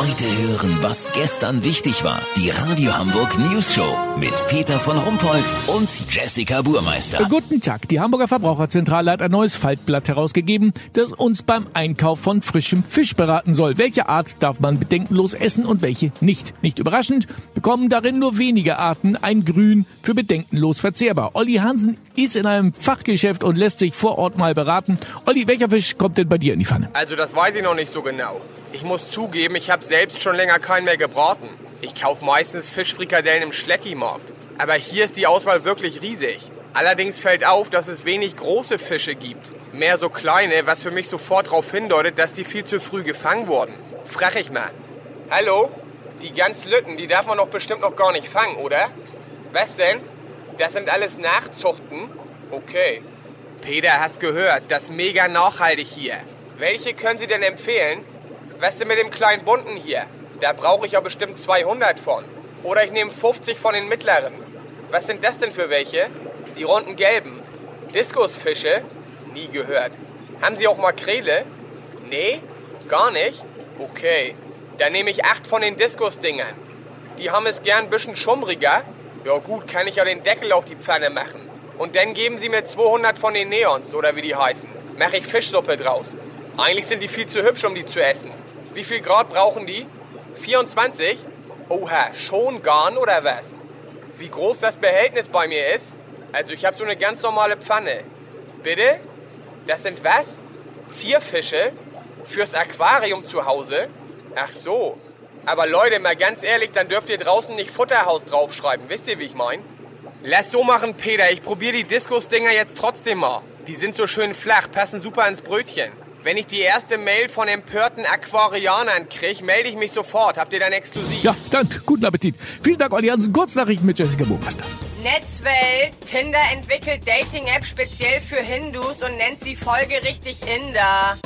Heute hören, was gestern wichtig war. Die Radio Hamburg News Show mit Peter von Rumpold und Jessica Burmeister. Guten Tag. Die Hamburger Verbraucherzentrale hat ein neues Faltblatt herausgegeben, das uns beim Einkauf von frischem Fisch beraten soll. Welche Art darf man bedenkenlos essen und welche nicht? Nicht überraschend bekommen darin nur wenige Arten ein Grün für bedenkenlos verzehrbar. Olli Hansen ist in einem Fachgeschäft und lässt sich vor Ort mal beraten. Olli, welcher Fisch kommt denn bei dir in die Pfanne? Also das weiß ich noch nicht so genau. Ich muss zugeben, ich habe selbst schon länger keinen mehr gebraten. Ich kaufe meistens Fischfrikadellen im Schlecki-Markt. Aber hier ist die Auswahl wirklich riesig. Allerdings fällt auf, dass es wenig große Fische gibt. Mehr so kleine, was für mich sofort darauf hindeutet, dass die viel zu früh gefangen wurden. Frag ich mal. Hallo? Die ganz Lütten, die darf man doch bestimmt noch gar nicht fangen, oder? Was denn? Das sind alles Nachzuchten? Okay. Peter, hast gehört, das ist mega nachhaltig hier. Welche können Sie denn empfehlen? Was denn mit dem kleinen bunten hier? Da brauche ich ja bestimmt 200 von. Oder ich nehme 50 von den mittleren. Was sind das denn für welche? Die runden gelben. Diskusfische? Nie gehört. Haben Sie auch Makrele? Nee? Gar nicht? Okay. Dann nehme ich 8 von den Diskusdingern. Die haben es gern ein bisschen schummriger. Ja gut, kann ich ja den Deckel auf die Pfanne machen. Und dann geben Sie mir 200 von den Neons, oder wie die heißen. Mache ich Fischsuppe draus. Eigentlich sind die viel zu hübsch, um die zu essen. Wie viel Grad brauchen die? 24? Oha, schon garn oder was? Wie groß das Behältnis bei mir ist? Also ich habe so eine ganz normale Pfanne. Bitte? Das sind was? Zierfische? Fürs Aquarium zu Hause? Ach so. Aber Leute, mal ganz ehrlich, dann dürft ihr draußen nicht Futterhaus draufschreiben. Wisst ihr, wie ich mein? Lass so machen, Peter. Ich probiere die Diskusdinger jetzt trotzdem mal. Die sind so schön flach, passen super ins Brötchen. Wenn ich die erste Mail von empörten Aquarianern kriege, melde ich mich sofort. Habt ihr dann exklusiv? Ja, danke. Guten Appetit. Vielen Dank, Hansen. Kurznachrichten mit Jessica Burmeister. Netzwelt. Tinder entwickelt Dating-App speziell für Hindus und nennt sie folgerichtig Inder.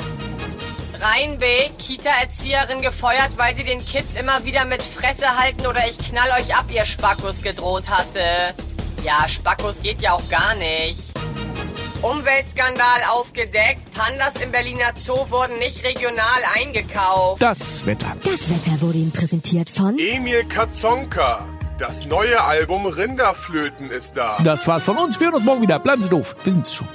Rheinbeek, Kita-Erzieherin gefeuert, weil sie den Kids immer wieder mit Fresse halten oder ich knall euch ab, ihr Spackos gedroht hatte. Ja, Spackos geht ja auch gar nicht. Umweltskandal aufgedeckt. Pandas im Berliner Zoo wurden nicht regional eingekauft. Das Wetter. Das Wetter wurde Ihnen präsentiert von Emil Katzonka. Das neue Album Rinderflöten ist da. Das war's von uns. Wir hören uns morgen wieder. Bleiben Sie doof. Wir sind's schon.